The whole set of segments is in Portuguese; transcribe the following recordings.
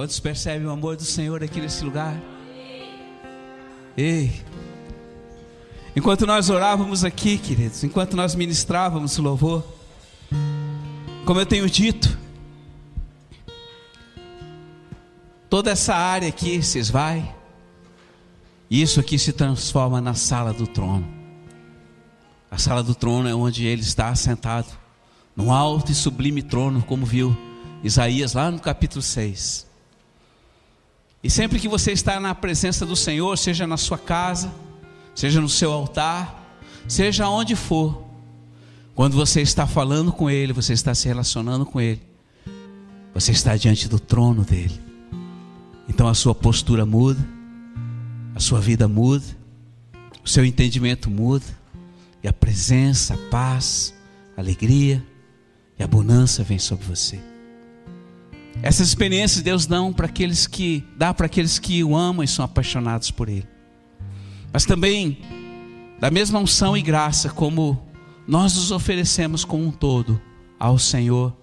Quantos percebem o amor do Senhor aqui nesse lugar? Ei, enquanto nós orávamos aqui, queridos, enquanto nós ministrávamos o louvor, como eu tenho dito, toda essa área aqui se esvai, e isso aqui se transforma na sala do trono. A sala do trono é onde ele está sentado, num alto e sublime trono, como viu Isaías lá no capítulo 6. E sempre que você está na presença do Senhor, seja na sua casa, seja no seu altar, seja onde for, quando você está falando com Ele, você está se relacionando com Ele, você está diante do trono dele. Então a sua postura muda, a sua vida muda, o seu entendimento muda, e a presença, a paz, a alegria e a bonança vem sobre você. Essas experiências Deus dá para aqueles que dá para aqueles que o amam e são apaixonados por Ele. Mas também da mesma unção e graça como nós nos oferecemos como um todo ao Senhor,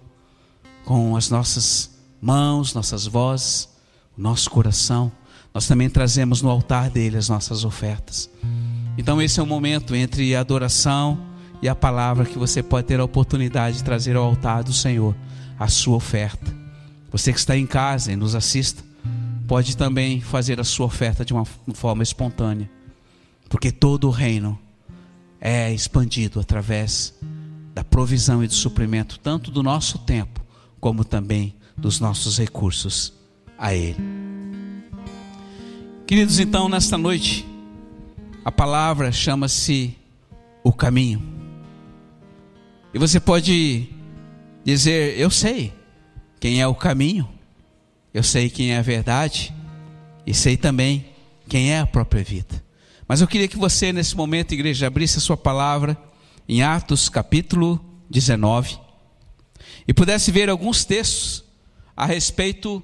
com as nossas mãos, nossas vozes, o nosso coração, nós também trazemos no altar dele as nossas ofertas. Então esse é o momento entre a adoração e a palavra que você pode ter a oportunidade de trazer ao altar do Senhor a sua oferta. Você que está em casa e nos assista, pode também fazer a sua oferta de uma forma espontânea, porque todo o reino é expandido através da provisão e do suprimento, tanto do nosso tempo, como também dos nossos recursos a Ele. Queridos, então, nesta noite, a palavra chama-se o caminho. E você pode dizer: Eu sei, quem é o caminho, eu sei quem é a verdade e sei também quem é a própria vida. Mas eu queria que você, nesse momento, igreja, abrisse a sua palavra em Atos capítulo 19 e pudesse ver alguns textos a respeito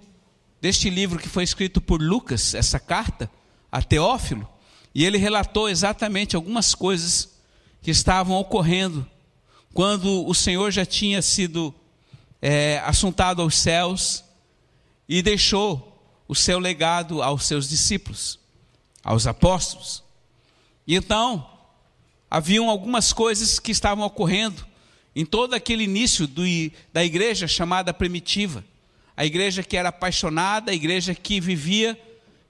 deste livro que foi escrito por Lucas, essa carta a Teófilo, e ele relatou exatamente algumas coisas que estavam ocorrendo quando o Senhor já tinha sido é, assuntado aos céus e deixou o seu legado aos seus discípulos, aos apóstolos. E então, haviam algumas coisas que estavam ocorrendo em todo aquele início do, da igreja chamada primitiva. A igreja que era apaixonada, a igreja que vivia,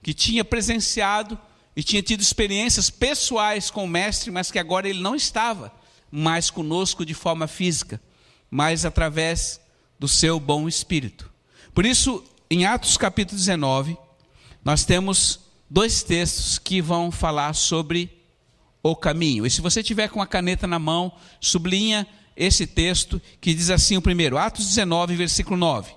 que tinha presenciado e tinha tido experiências pessoais com o Mestre, mas que agora ele não estava mais conosco de forma física, mas através do seu bom espírito. Por isso, em Atos capítulo 19, nós temos dois textos que vão falar sobre o caminho. E se você tiver com a caneta na mão, sublinha esse texto que diz assim o primeiro, Atos 19, versículo 9.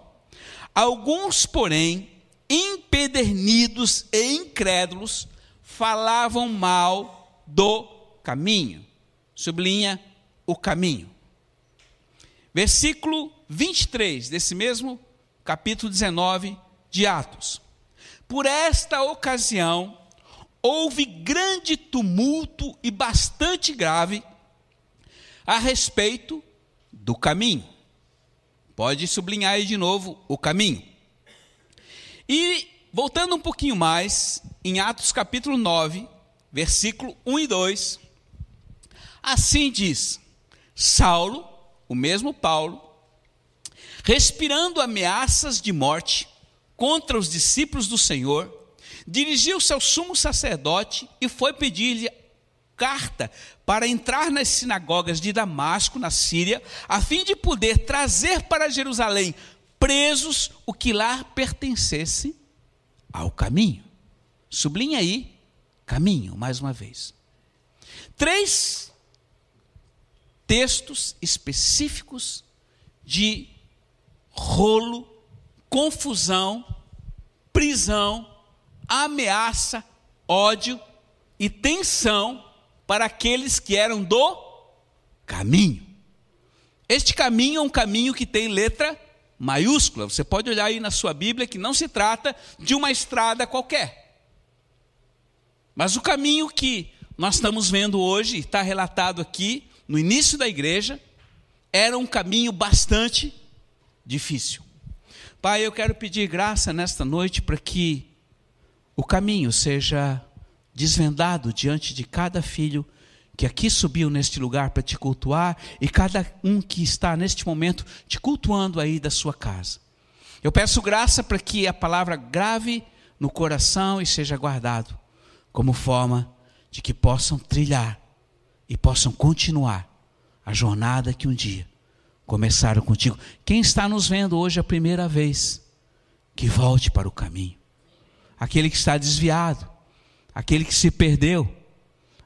Alguns, porém, empedernidos e incrédulos, falavam mal do caminho. Sublinha o caminho. Versículo 23 desse mesmo capítulo 19 de Atos. Por esta ocasião, houve grande tumulto e bastante grave a respeito do caminho. Pode sublinhar aí de novo o caminho. E voltando um pouquinho mais, em Atos capítulo 9, versículo 1 e 2, assim diz: Saulo o mesmo Paulo, respirando ameaças de morte contra os discípulos do Senhor, dirigiu-se ao sumo sacerdote e foi pedir-lhe carta para entrar nas sinagogas de Damasco, na Síria, a fim de poder trazer para Jerusalém presos o que lá pertencesse ao caminho. Sublinha aí, caminho, mais uma vez. Três textos específicos de rolo, confusão, prisão, ameaça, ódio e tensão para aqueles que eram do caminho. Este caminho é um caminho que tem letra maiúscula. Você pode olhar aí na sua Bíblia que não se trata de uma estrada qualquer. Mas o caminho que nós estamos vendo hoje, está relatado aqui, no início da igreja, era um caminho bastante difícil. Pai, eu quero pedir graça nesta noite para que o caminho seja desvendado diante de cada filho que aqui subiu neste lugar para te cultuar e cada um que está neste momento te cultuando aí da sua casa. Eu peço graça para que a palavra grave no coração e seja guardado como forma de que possam trilhar e possam continuar a jornada que um dia começaram contigo. Quem está nos vendo hoje a primeira vez, que volte para o caminho. Aquele que está desviado, aquele que se perdeu,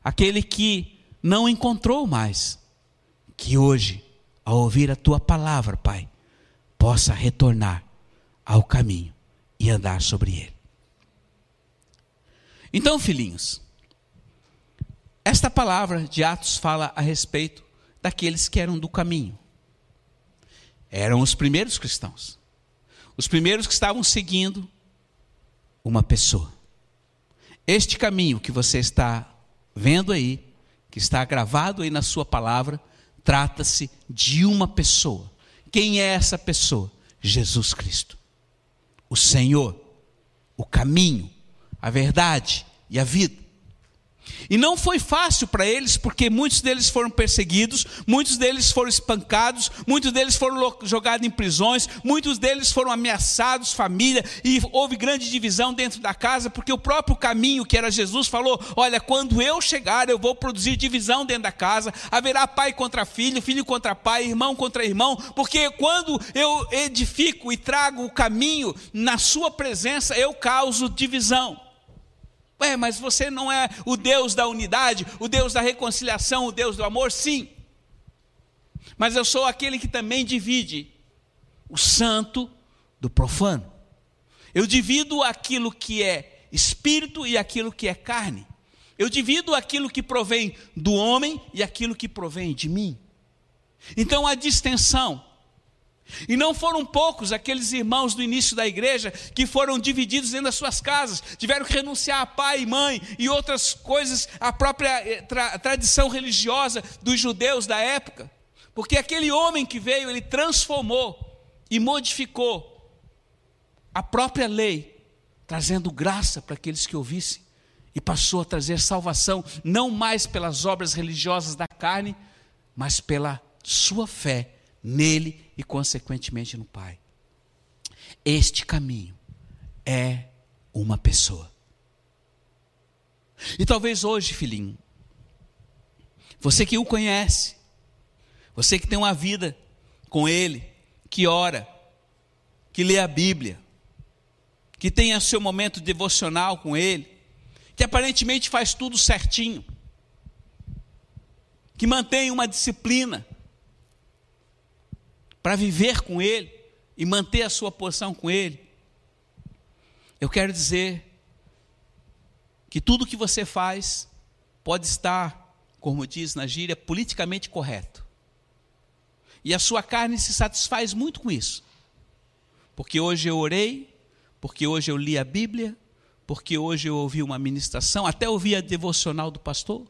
aquele que não encontrou mais, que hoje, ao ouvir a tua palavra, Pai, possa retornar ao caminho e andar sobre ele. Então, filhinhos, esta palavra de Atos fala a respeito daqueles que eram do caminho. Eram os primeiros cristãos. Os primeiros que estavam seguindo uma pessoa. Este caminho que você está vendo aí, que está gravado aí na sua palavra, trata-se de uma pessoa. Quem é essa pessoa? Jesus Cristo. O Senhor, o caminho, a verdade e a vida. E não foi fácil para eles, porque muitos deles foram perseguidos, muitos deles foram espancados, muitos deles foram jogados em prisões, muitos deles foram ameaçados, família, e houve grande divisão dentro da casa, porque o próprio caminho, que era Jesus, falou: Olha, quando eu chegar, eu vou produzir divisão dentro da casa, haverá pai contra filho, filho contra pai, irmão contra irmão, porque quando eu edifico e trago o caminho na sua presença, eu causo divisão. Ué, mas você não é o Deus da unidade, o Deus da reconciliação, o Deus do amor? Sim. Mas eu sou aquele que também divide o santo do profano. Eu divido aquilo que é espírito e aquilo que é carne. Eu divido aquilo que provém do homem e aquilo que provém de mim. Então a distensão e não foram poucos aqueles irmãos do início da igreja que foram divididos dentro das suas casas, tiveram que renunciar a pai e mãe e outras coisas, a própria eh, tra tradição religiosa dos judeus da época. Porque aquele homem que veio, ele transformou e modificou a própria lei, trazendo graça para aqueles que ouvissem, e passou a trazer salvação, não mais pelas obras religiosas da carne, mas pela sua fé nele e, consequentemente, no Pai. Este caminho é uma pessoa. E talvez hoje, filhinho, você que o conhece, você que tem uma vida com ele, que ora, que lê a Bíblia, que tenha seu momento devocional com ele, que aparentemente faz tudo certinho, que mantém uma disciplina, para viver com Ele e manter a sua posição com Ele, eu quero dizer que tudo que você faz pode estar, como diz na gíria, politicamente correto. E a sua carne se satisfaz muito com isso. Porque hoje eu orei, porque hoje eu li a Bíblia, porque hoje eu ouvi uma ministração, até ouvi a devocional do pastor.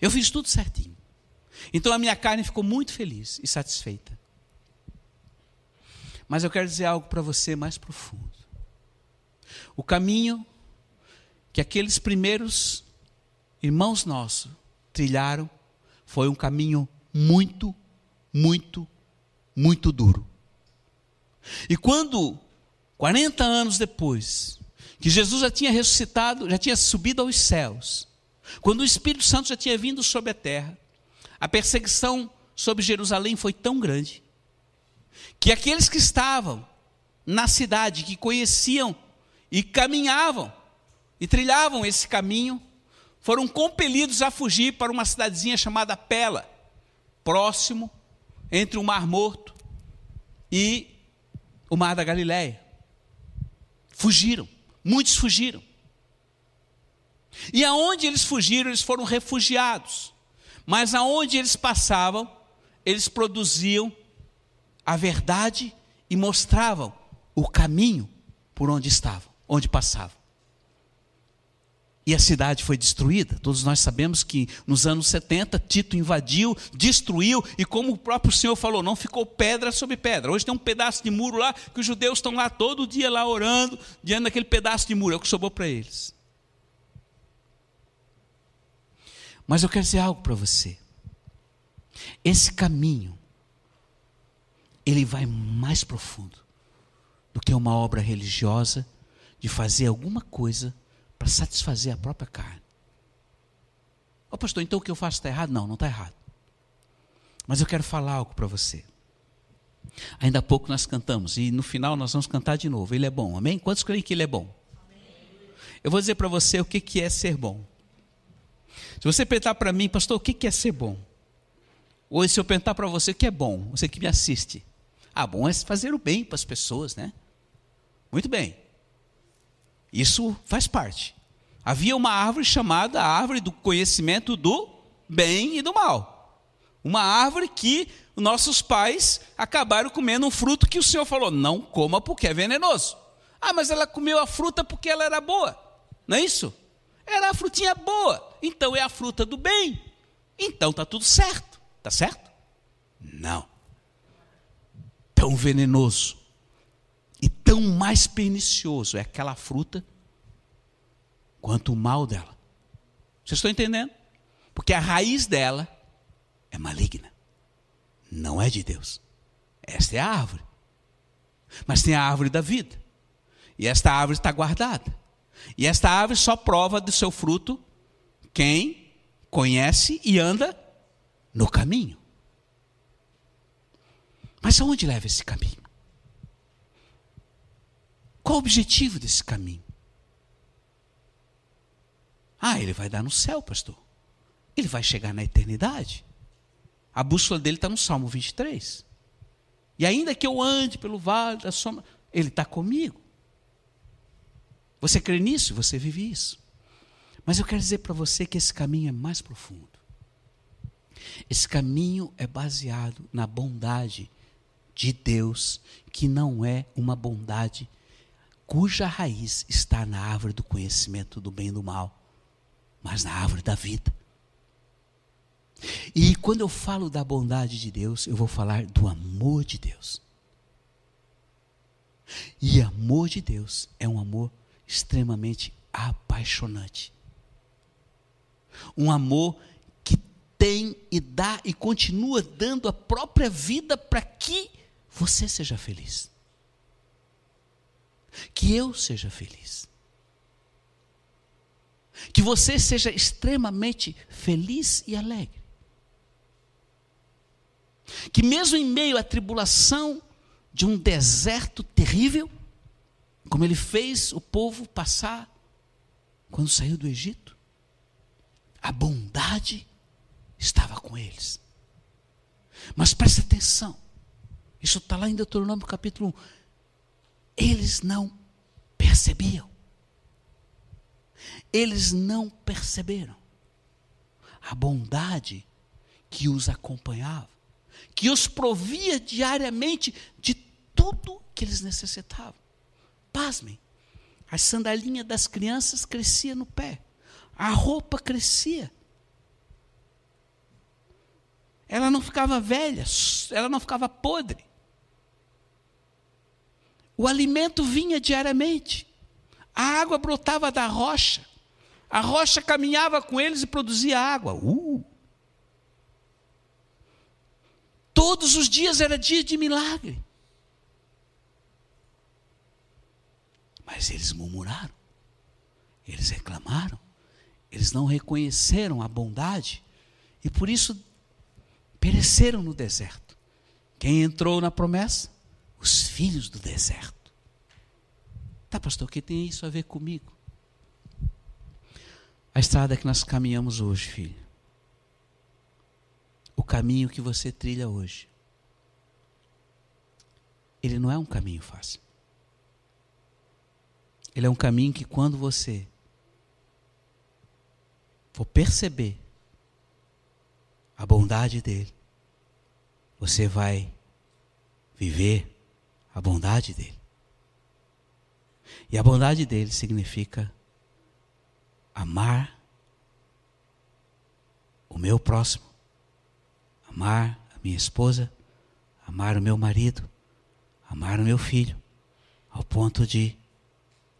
Eu fiz tudo certinho. Então a minha carne ficou muito feliz e satisfeita. Mas eu quero dizer algo para você mais profundo. O caminho que aqueles primeiros irmãos nossos trilharam foi um caminho muito, muito, muito duro. E quando, 40 anos depois, que Jesus já tinha ressuscitado, já tinha subido aos céus, quando o Espírito Santo já tinha vindo sobre a terra, a perseguição sobre Jerusalém foi tão grande que aqueles que estavam na cidade, que conheciam e caminhavam e trilhavam esse caminho, foram compelidos a fugir para uma cidadezinha chamada Pela, próximo entre o Mar Morto e o Mar da Galileia. Fugiram, muitos fugiram. E aonde eles fugiram, eles foram refugiados. Mas aonde eles passavam, eles produziam a verdade e mostravam o caminho por onde estavam, onde passavam. e a cidade foi destruída. Todos nós sabemos que nos anos 70 Tito invadiu, destruiu e como o próprio Senhor falou, não ficou pedra sobre pedra. Hoje tem um pedaço de muro lá que os judeus estão lá todo dia lá orando diante daquele pedaço de muro, é o que sobrou para eles. Mas eu quero dizer algo para você. Esse caminho ele vai mais profundo do que uma obra religiosa de fazer alguma coisa para satisfazer a própria carne. Ó oh, pastor, então o que eu faço está errado? Não, não está errado. Mas eu quero falar algo para você. Ainda há pouco nós cantamos, e no final nós vamos cantar de novo. Ele é bom, amém? Quantos creem que ele é bom? Eu vou dizer para você o que é ser bom. Se você perguntar para mim, pastor, o que, é ser bom? Ou se eu perguntar para você o que é bom, você que me assiste. Ah, bom é fazer o bem para as pessoas, né? Muito bem. Isso faz parte. Havia uma árvore chamada árvore do conhecimento do bem e do mal. Uma árvore que nossos pais acabaram comendo um fruto que o Senhor falou: não coma porque é venenoso. Ah, mas ela comeu a fruta porque ela era boa. Não é isso? Era a frutinha boa. Então é a fruta do bem. Então está tudo certo. Está certo? Não. Tão venenoso e tão mais pernicioso é aquela fruta quanto o mal dela. Vocês estão entendendo? Porque a raiz dela é maligna. Não é de Deus. Esta é a árvore. Mas tem a árvore da vida. E esta árvore está guardada. E esta árvore só prova do seu fruto quem conhece e anda no caminho. Mas aonde leva esse caminho? Qual o objetivo desse caminho? Ah, ele vai dar no céu, pastor. Ele vai chegar na eternidade. A bússola dele está no Salmo 23. E ainda que eu ande pelo vale da sombra, ele está comigo. Você crê nisso? Você vive isso. Mas eu quero dizer para você que esse caminho é mais profundo. Esse caminho é baseado na bondade de Deus, que não é uma bondade cuja raiz está na árvore do conhecimento do bem e do mal, mas na árvore da vida. E quando eu falo da bondade de Deus, eu vou falar do amor de Deus. E amor de Deus é um amor extremamente apaixonante. Um amor que tem e dá e continua dando a própria vida para que você seja feliz que eu seja feliz. Que você seja extremamente feliz e alegre. Que mesmo em meio à tribulação de um deserto terrível, como ele fez o povo passar quando saiu do Egito, a bondade estava com eles. Mas preste atenção, isso está lá em Deuteronômio capítulo 1 eles não percebiam. Eles não perceberam a bondade que os acompanhava, que os provia diariamente de tudo que eles necessitavam. Pasmem, a sandalinha das crianças crescia no pé, a roupa crescia. Ela não ficava velha, ela não ficava podre. O alimento vinha diariamente. A água brotava da rocha. A rocha caminhava com eles e produzia água. Uh! Todos os dias era dia de milagre. Mas eles murmuraram, eles reclamaram, eles não reconheceram a bondade e por isso pereceram no deserto. Quem entrou na promessa? os filhos do deserto. Tá, pastor, o que tem isso a ver comigo? A estrada que nós caminhamos hoje, filho. O caminho que você trilha hoje. Ele não é um caminho fácil. Ele é um caminho que quando você for perceber a bondade dele, você vai viver a bondade dele. E a bondade dele significa amar o meu próximo, amar a minha esposa, amar o meu marido, amar o meu filho, ao ponto de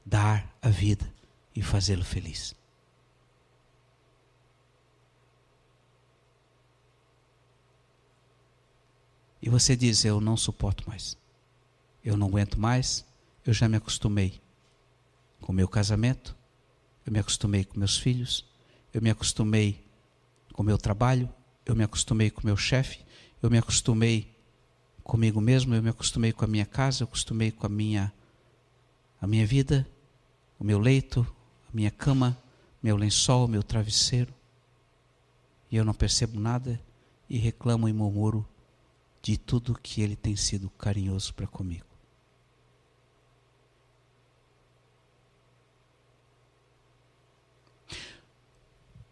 dar a vida e fazê-lo feliz. E você diz: Eu não suporto mais, eu não aguento mais, eu já me acostumei com o meu casamento, eu me acostumei com meus filhos, eu me acostumei com o meu trabalho, eu me acostumei com meu chefe, eu me acostumei comigo mesmo, eu me acostumei com a minha casa, eu acostumei com a minha a minha vida, o meu leito, a minha cama, meu lençol, meu travesseiro. E eu não percebo nada e reclamo e murmuro de tudo que ele tem sido carinhoso para comigo.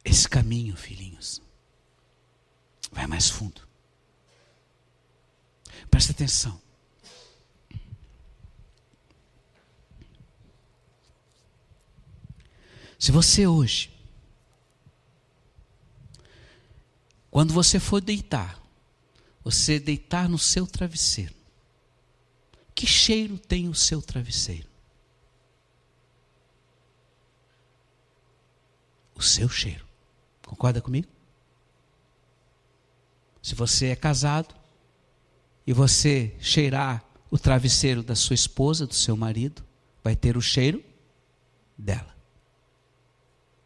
Esse caminho, filhinhos, vai mais fundo. Presta atenção. Se você hoje, quando você for deitar, você deitar no seu travesseiro, que cheiro tem o seu travesseiro? O seu cheiro. Concorda comigo? Se você é casado e você cheirar o travesseiro da sua esposa, do seu marido, vai ter o cheiro dela.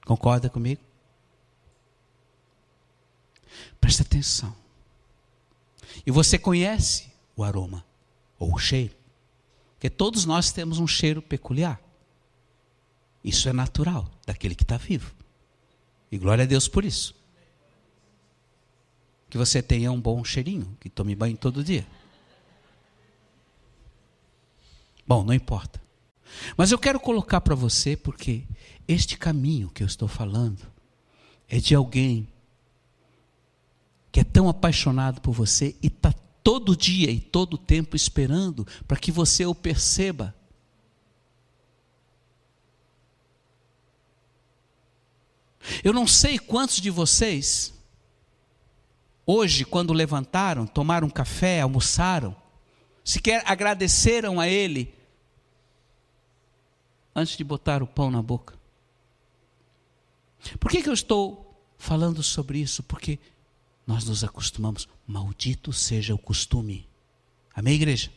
Concorda comigo? Presta atenção. E você conhece o aroma ou o cheiro. Porque todos nós temos um cheiro peculiar. Isso é natural daquele que está vivo. E glória a Deus por isso. Que você tenha um bom cheirinho, que tome banho todo dia. Bom, não importa. Mas eu quero colocar para você, porque este caminho que eu estou falando é de alguém que é tão apaixonado por você e está todo dia e todo tempo esperando para que você o perceba. Eu não sei quantos de vocês, hoje, quando levantaram, tomaram café, almoçaram, sequer agradeceram a Ele antes de botar o pão na boca. Por que, que eu estou falando sobre isso? Porque nós nos acostumamos, maldito seja o costume. Amém, igreja?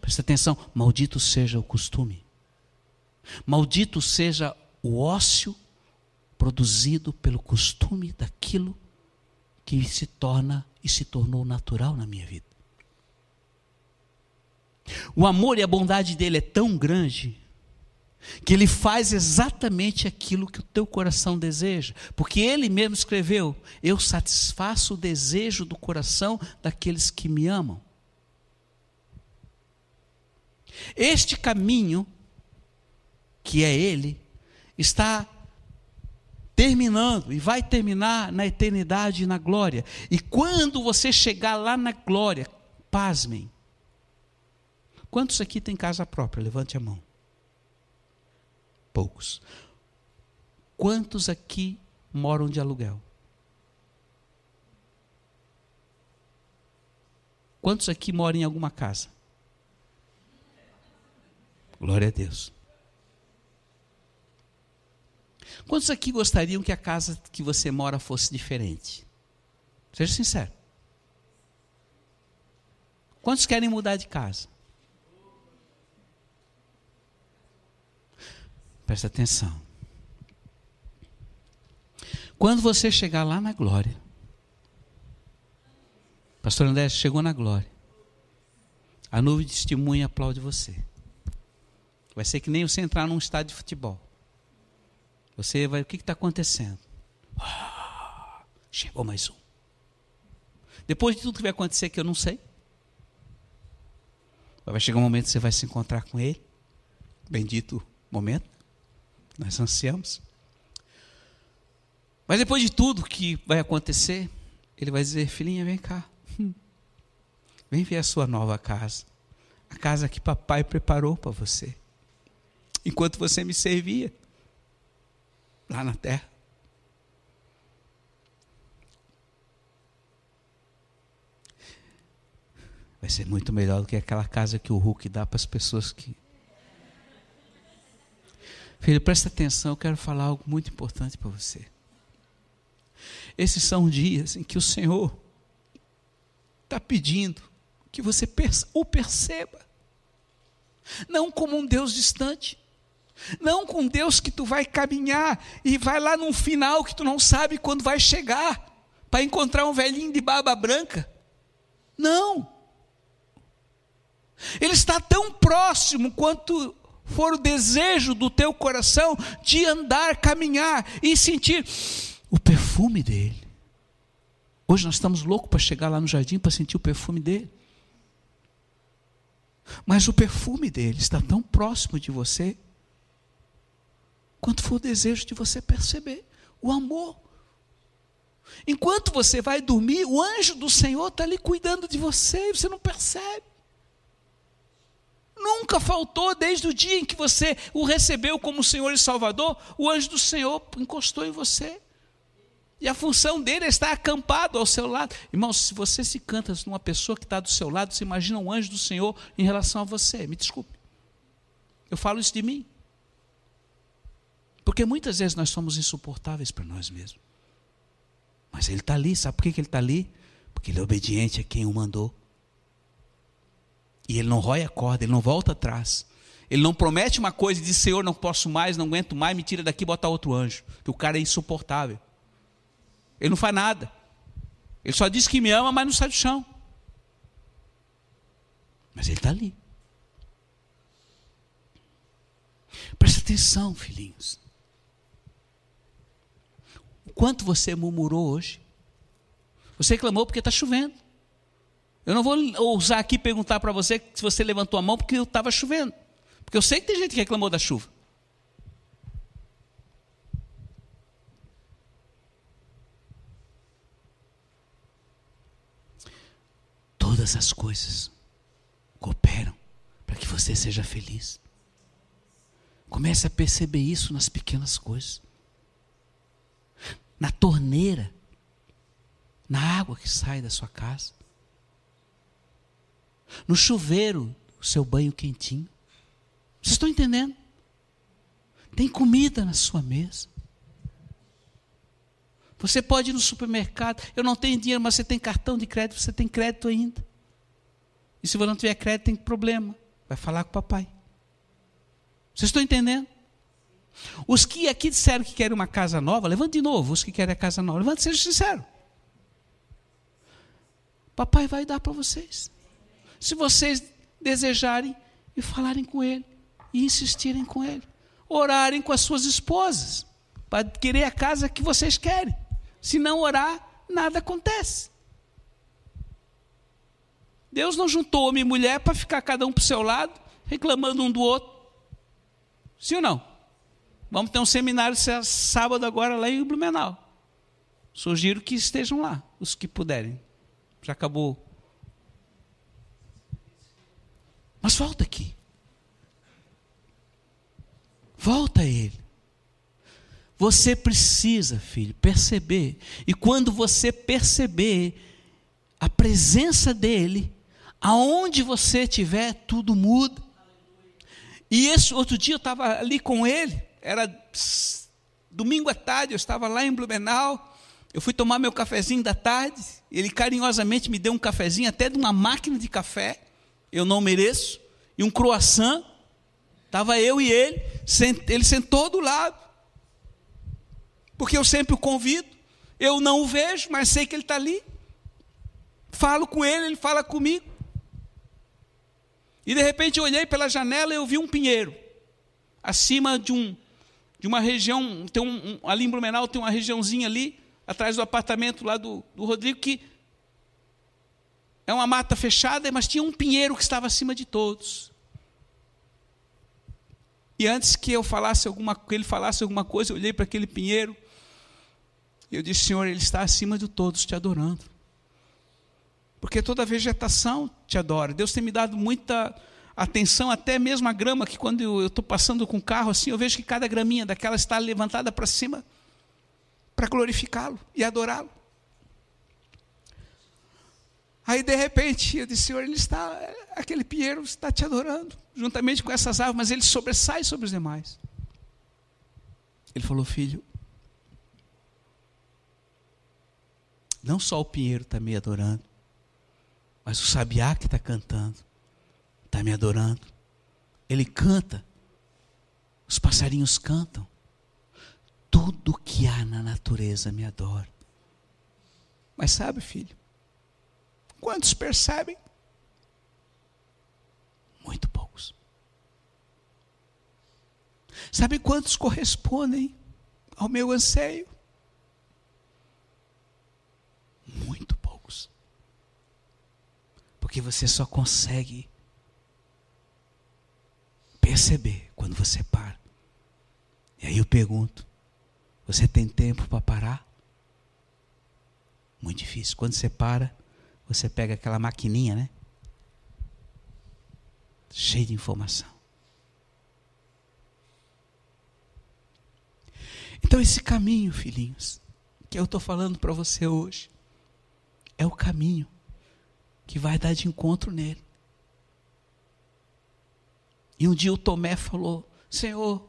Presta atenção, maldito seja o costume. Maldito seja o ócio produzido pelo costume daquilo que se torna e se tornou natural na minha vida. O amor e a bondade dele é tão grande que ele faz exatamente aquilo que o teu coração deseja, porque ele mesmo escreveu: Eu satisfaço o desejo do coração daqueles que me amam. Este caminho, que é ele, está terminando e vai terminar na eternidade e na glória. E quando você chegar lá na glória, pasmem. Quantos aqui têm casa própria? Levante a mão. Poucos. Quantos aqui moram de aluguel? Quantos aqui moram em alguma casa? Glória a Deus. Quantos aqui gostariam que a casa que você mora fosse diferente? Seja sincero. Quantos querem mudar de casa? Presta atenção. Quando você chegar lá na glória, Pastor André chegou na glória, a nuvem de testemunha aplaude você. Vai ser que nem você entrar num estádio de futebol. Você vai, o que está acontecendo? Ah, chegou mais um. Depois de tudo que vai acontecer que eu não sei, vai chegar um momento que você vai se encontrar com ele. Bendito momento. Nós ansiamos. Mas depois de tudo que vai acontecer, ele vai dizer: Filhinha, vem cá. Vem ver a sua nova casa. A casa que papai preparou para você. Enquanto você me servia. lá na terra. Vai ser muito melhor do que aquela casa que o Hulk dá para as pessoas que. Filho, presta atenção, eu quero falar algo muito importante para você. Esses são dias em que o Senhor está pedindo que você o perceba, não como um Deus distante, não com Deus que tu vai caminhar e vai lá num final que tu não sabe quando vai chegar, para encontrar um velhinho de barba branca. Não. Ele está tão próximo quanto for o desejo do teu coração de andar, caminhar e sentir o perfume dele. Hoje nós estamos loucos para chegar lá no jardim para sentir o perfume dele. Mas o perfume dele está tão próximo de você, quanto for o desejo de você perceber o amor. Enquanto você vai dormir, o anjo do Senhor está ali cuidando de você e você não percebe. Nunca faltou, desde o dia em que você o recebeu como Senhor e Salvador, o anjo do Senhor encostou em você. E a função dele é estar acampado ao seu lado. Irmão, se você se canta numa pessoa que está do seu lado, você imagina um anjo do Senhor em relação a você. Me desculpe. Eu falo isso de mim. Porque muitas vezes nós somos insuportáveis para nós mesmos. Mas ele está ali, sabe por que ele está ali? Porque ele é obediente a quem o mandou. E ele não rói a corda, ele não volta atrás. Ele não promete uma coisa e diz: Senhor, não posso mais, não aguento mais, me tira daqui e bota outro anjo. Que o cara é insuportável. Ele não faz nada. Ele só diz que me ama, mas não sai do chão. Mas ele está ali. Presta atenção, filhinhos. O quanto você murmurou hoje? Você reclamou porque está chovendo. Eu não vou ousar aqui perguntar para você se você levantou a mão porque estava chovendo. Porque eu sei que tem gente que reclamou da chuva. Todas as coisas cooperam para que você seja feliz. Comece a perceber isso nas pequenas coisas. Na torneira, na água que sai da sua casa. No chuveiro, o seu banho quentinho. Vocês estão entendendo? Tem comida na sua mesa. Você pode ir no supermercado, eu não tenho dinheiro, mas você tem cartão de crédito, você tem crédito ainda. E se você não tiver crédito, tem problema. Vai falar com o papai. Vocês estão entendendo? Os que aqui disseram que querem uma casa nova, levante de novo. Os que querem a casa nova, levante, seja sincero. Papai vai dar para vocês. Se vocês desejarem e falarem com ele, e insistirem com ele, orarem com as suas esposas, para querer a casa que vocês querem. Se não orar, nada acontece. Deus não juntou homem e mulher para ficar cada um para o seu lado, reclamando um do outro. Sim ou não? Vamos ter um seminário sábado agora lá em Blumenau. Sugiro que estejam lá, os que puderem. Já acabou. Mas volta aqui. Volta a Ele. Você precisa, filho, perceber. E quando você perceber a presença dele, aonde você estiver, tudo muda. E esse outro dia eu estava ali com ele, era domingo à tarde, eu estava lá em Blumenau. Eu fui tomar meu cafezinho da tarde. Ele carinhosamente me deu um cafezinho, até de uma máquina de café. Eu não mereço. E um croissant. Estava eu e ele. Ele sentou do lado porque eu sempre o convido, eu não o vejo, mas sei que ele está ali. Falo com ele, ele fala comigo. E de repente eu olhei pela janela e eu vi um pinheiro, acima de um de uma região, tem um, um, ali em Blumenau tem uma regiãozinha ali, atrás do apartamento lá do, do Rodrigo, que é uma mata fechada, mas tinha um pinheiro que estava acima de todos. E antes que eu falasse alguma, que ele falasse alguma coisa, eu olhei para aquele pinheiro e eu disse, Senhor, Ele está acima de todos te adorando. Porque toda a vegetação te adora. Deus tem me dado muita atenção até mesmo a grama, que quando eu estou passando com o carro assim, eu vejo que cada graminha daquela está levantada para cima para glorificá-lo e adorá-lo. Aí de repente eu disse, Senhor, ele está, aquele pinheiro está te adorando, juntamente com essas árvores, mas ele sobressai sobre os demais. Ele falou, filho, não só o pinheiro está me adorando, mas o sabiá que está cantando está me adorando. Ele canta, os passarinhos cantam, tudo que há na natureza me adora. Mas sabe, filho, quantos percebem? Muito poucos. Sabe quantos correspondem ao meu anseio? Muito poucos. Porque você só consegue perceber quando você para. E aí eu pergunto: você tem tempo para parar? Muito difícil. Quando você para, você pega aquela maquininha, né? Cheio de informação. Então, esse caminho, filhinhos, que eu estou falando para você hoje, é o caminho que vai dar de encontro nele. E um dia o Tomé falou: Senhor,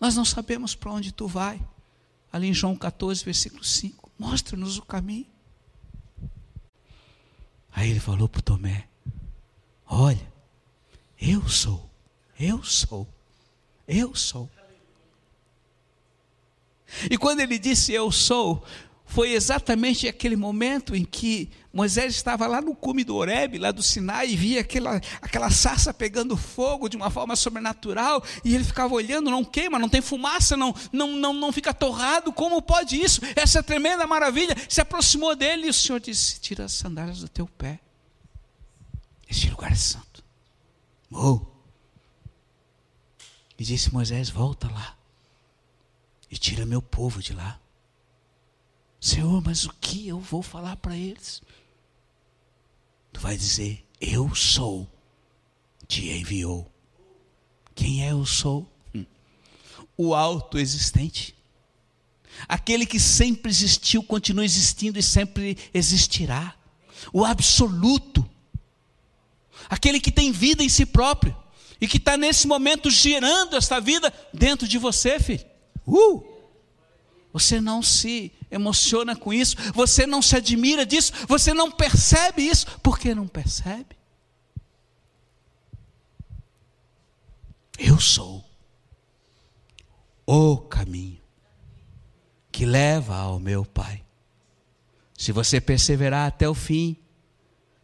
nós não sabemos para onde tu vai. Ali em João 14, versículo 5. Mostra-nos o caminho. Aí ele falou para Tomé: Olha, eu sou, eu sou, eu sou. E quando ele disse eu sou, foi exatamente aquele momento em que Moisés estava lá no cume do Horebe, lá do Sinai, e via aquela, aquela sarça pegando fogo de uma forma sobrenatural, e ele ficava olhando, não queima, não tem fumaça, não, não, não, não fica torrado, como pode isso? Essa tremenda maravilha se aproximou dele, e o Senhor disse: Tira as sandálias do teu pé, este lugar é santo. Oh. E disse Moisés: Volta lá, e tira meu povo de lá. Senhor, mas o que eu vou falar para eles? Tu vai dizer: Eu sou, te enviou. Quem é eu sou? Hum. O autoexistente. Aquele que sempre existiu, continua existindo e sempre existirá. O absoluto. Aquele que tem vida em si próprio e que está nesse momento gerando esta vida dentro de você, filho. Uh! Você não se emociona com isso, você não se admira disso, você não percebe isso. Por que não percebe? Eu sou o caminho que leva ao meu Pai. Se você perseverar até o fim,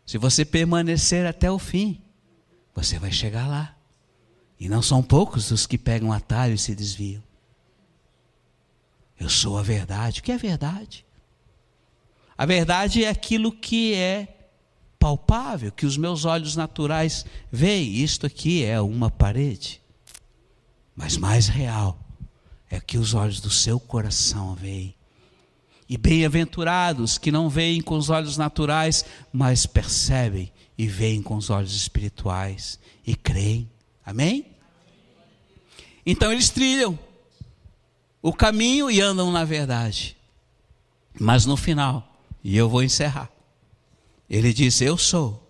se você permanecer até o fim, você vai chegar lá. E não são poucos os que pegam atalho e se desviam. Eu sou a verdade. O que é verdade? A verdade é aquilo que é palpável, que os meus olhos naturais veem. Isto aqui é uma parede. Mas mais real é que os olhos do seu coração veem. E bem-aventurados que não veem com os olhos naturais, mas percebem e veem com os olhos espirituais e creem. Amém? Então eles trilham o caminho e andam na verdade. Mas no final, e eu vou encerrar, ele diz: Eu sou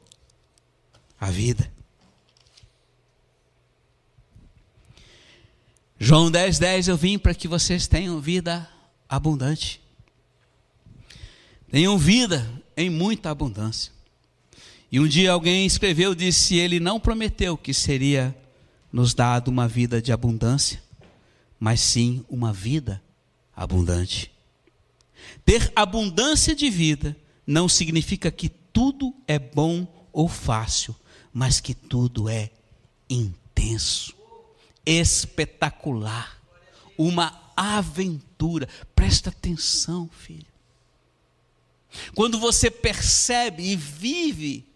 a vida. João 10, 10, eu vim para que vocês tenham vida abundante. Tenham vida em muita abundância. E um dia alguém escreveu, disse: Ele não prometeu que seria nos dado uma vida de abundância, mas sim uma vida abundante. Ter abundância de vida não significa que tudo é bom ou fácil, mas que tudo é intenso, espetacular, uma aventura. Presta atenção, filho. Quando você percebe e vive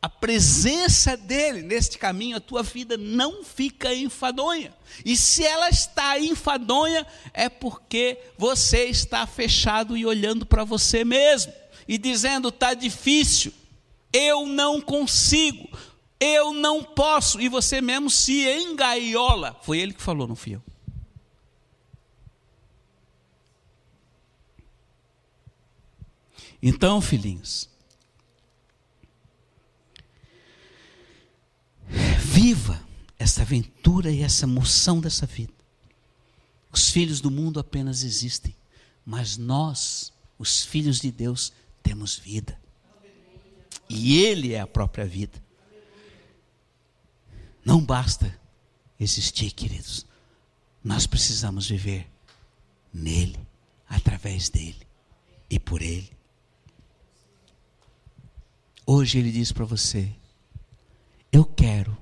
a presença dele neste caminho, a tua vida não fica enfadonha. E se ela está enfadonha, é porque você está fechado e olhando para você mesmo e dizendo: está difícil, eu não consigo. Eu não posso, e você mesmo se engaiola. Foi ele que falou, não fui eu. Então, filhinhos, viva essa aventura e essa emoção dessa vida. Os filhos do mundo apenas existem, mas nós, os filhos de Deus, temos vida. E Ele é a própria vida. Não basta existir, queridos. Nós precisamos viver nele, através dele e por ele. Hoje ele diz para você: Eu quero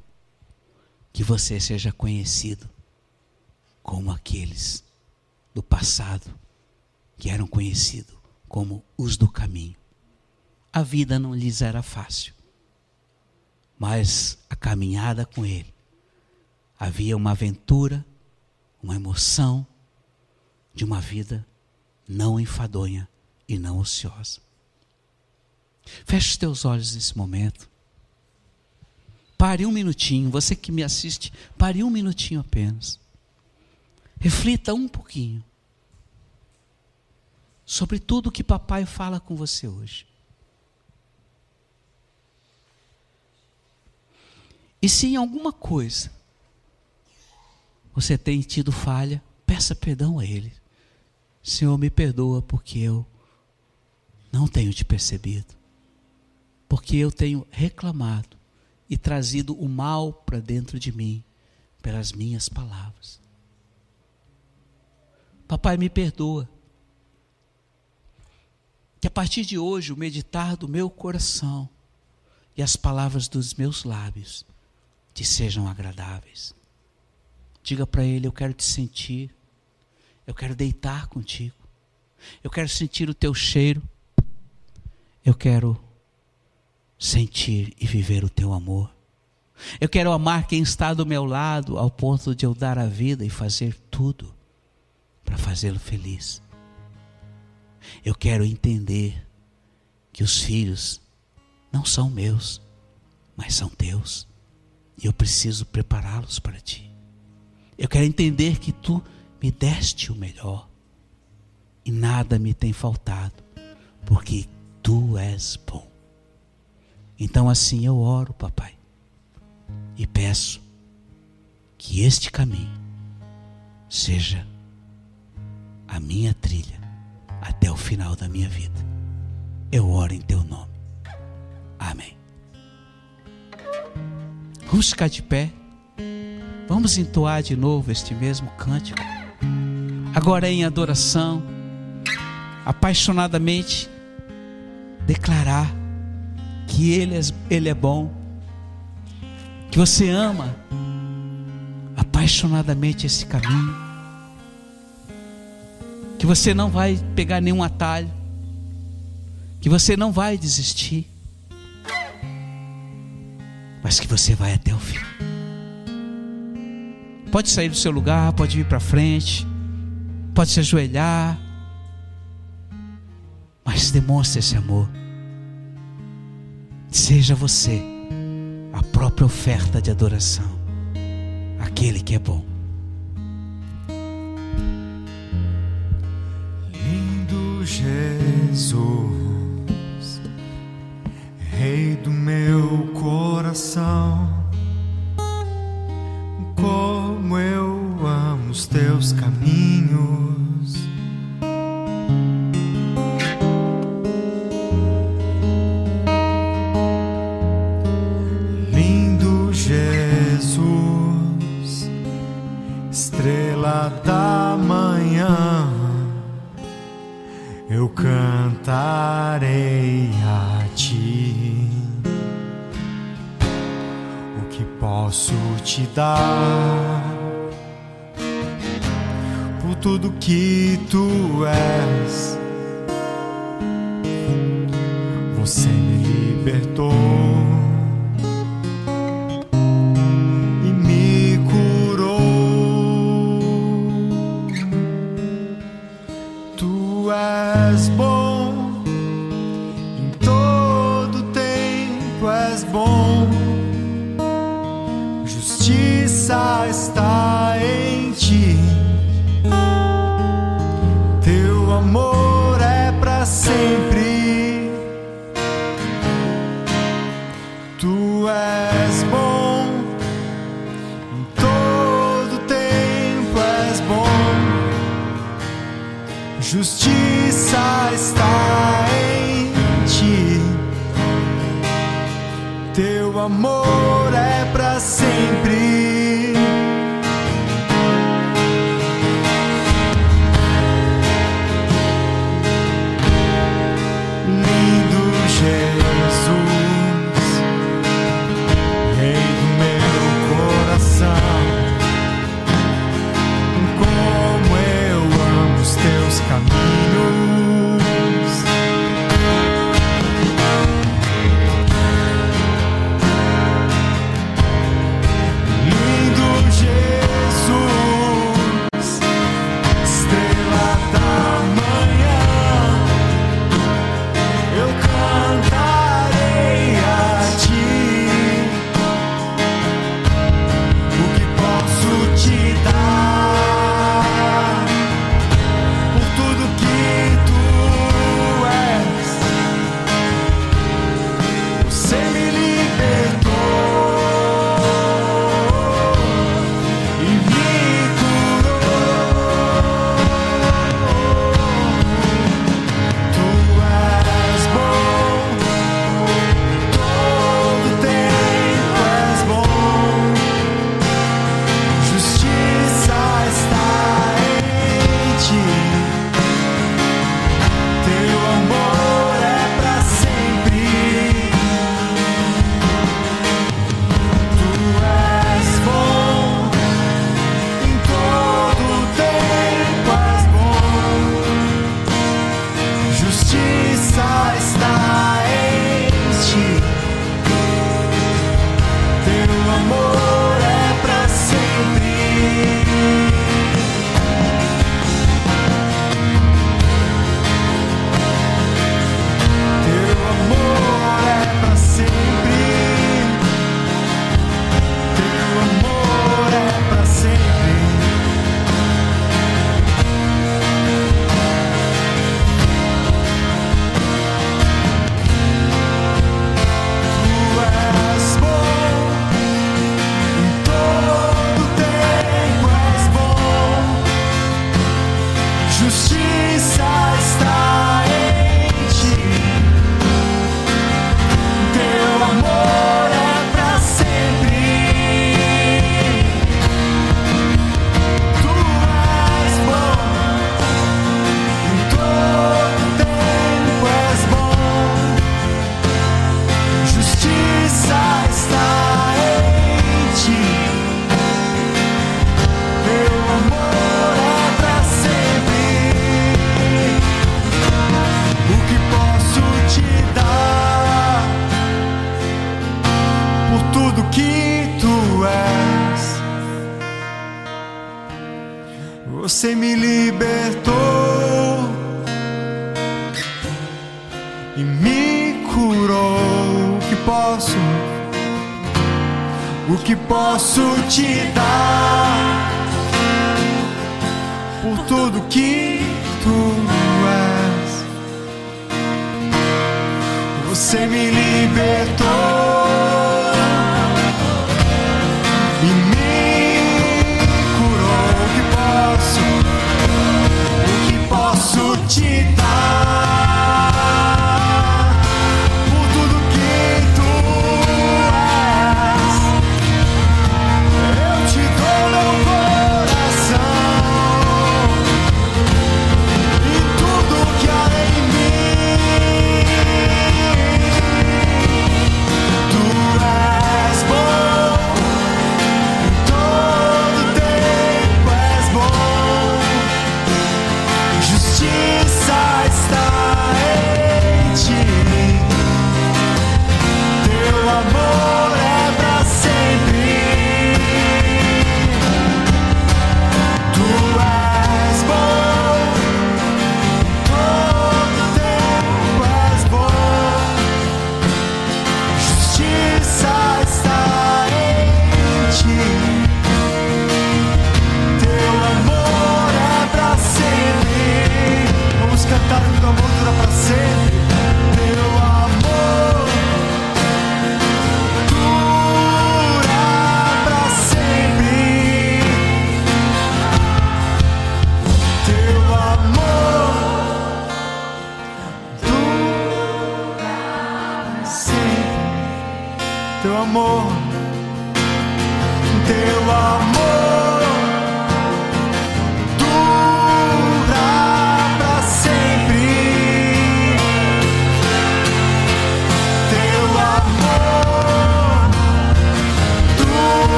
que você seja conhecido como aqueles do passado que eram conhecidos como os do caminho. A vida não lhes era fácil, mas a caminhada com ele havia uma aventura, uma emoção de uma vida não enfadonha e não ociosa. Feche os teus olhos nesse momento. Pare um minutinho, você que me assiste, pare um minutinho apenas. Reflita um pouquinho sobre tudo que papai fala com você hoje. E se em alguma coisa você tem tido falha, peça perdão a Ele. Senhor, me perdoa porque eu não tenho te percebido porque eu tenho reclamado e trazido o mal para dentro de mim pelas minhas palavras. Papai, me perdoa. Que a partir de hoje o meditar do meu coração e as palavras dos meus lábios te sejam agradáveis. Diga para ele: Eu quero te sentir, eu quero deitar contigo, eu quero sentir o teu cheiro, eu quero sentir e viver o teu amor. Eu quero amar quem está do meu lado ao ponto de eu dar a vida e fazer tudo para fazê-lo feliz. Eu quero entender que os filhos não são meus, mas são teus. E eu preciso prepará-los para ti. Eu quero entender que tu me deste o melhor e nada me tem faltado, porque tu és bom. Então assim eu oro, papai, e peço que este caminho seja a minha trilha até o final da minha vida. Eu oro em teu nome. Amém. Vamos ficar de pé. Vamos entoar de novo este mesmo cântico. Agora em adoração, apaixonadamente declarar que Ele é, Ele é bom, que você ama apaixonadamente esse caminho, que você não vai pegar nenhum atalho, que você não vai desistir, mas que você vai até o fim. Pode sair do seu lugar, pode vir para frente, pode se ajoelhar, mas demonstre esse amor. Seja você a própria oferta de adoração, aquele que é bom. Lindo Jesus, Rei do meu coração, como eu amo os teus caminhos. Todo tempo és bom, justiça está em ti, teu amor. Your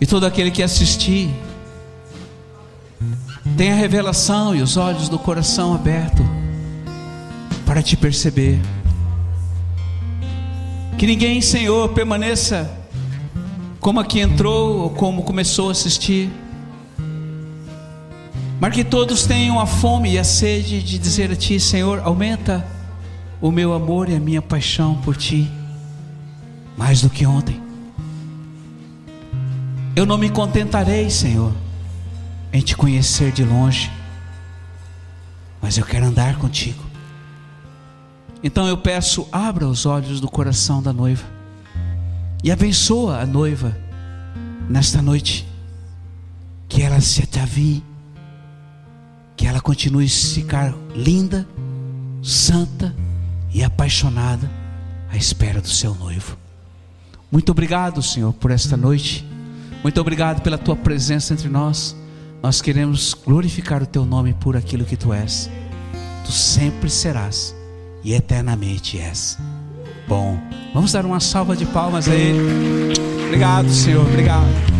E todo aquele que assistir tem a revelação e os olhos do coração aberto para te perceber. Que ninguém, Senhor, permaneça como aqui entrou ou como começou a assistir. Mas que todos tenham a fome e a sede de dizer a Ti, Senhor, aumenta o meu amor e a minha paixão por Ti, mais do que ontem. Eu não me contentarei, Senhor, em te conhecer de longe, mas eu quero andar contigo. Então eu peço, abra os olhos do coração da noiva e abençoa a noiva nesta noite, que ela se atavie, que ela continue a ficar linda, santa e apaixonada à espera do seu noivo. Muito obrigado, Senhor, por esta noite. Muito obrigado pela tua presença entre nós. Nós queremos glorificar o teu nome por aquilo que tu és. Tu sempre serás e eternamente és. Bom, vamos dar uma salva de palmas a Ele. Obrigado, Senhor. Obrigado.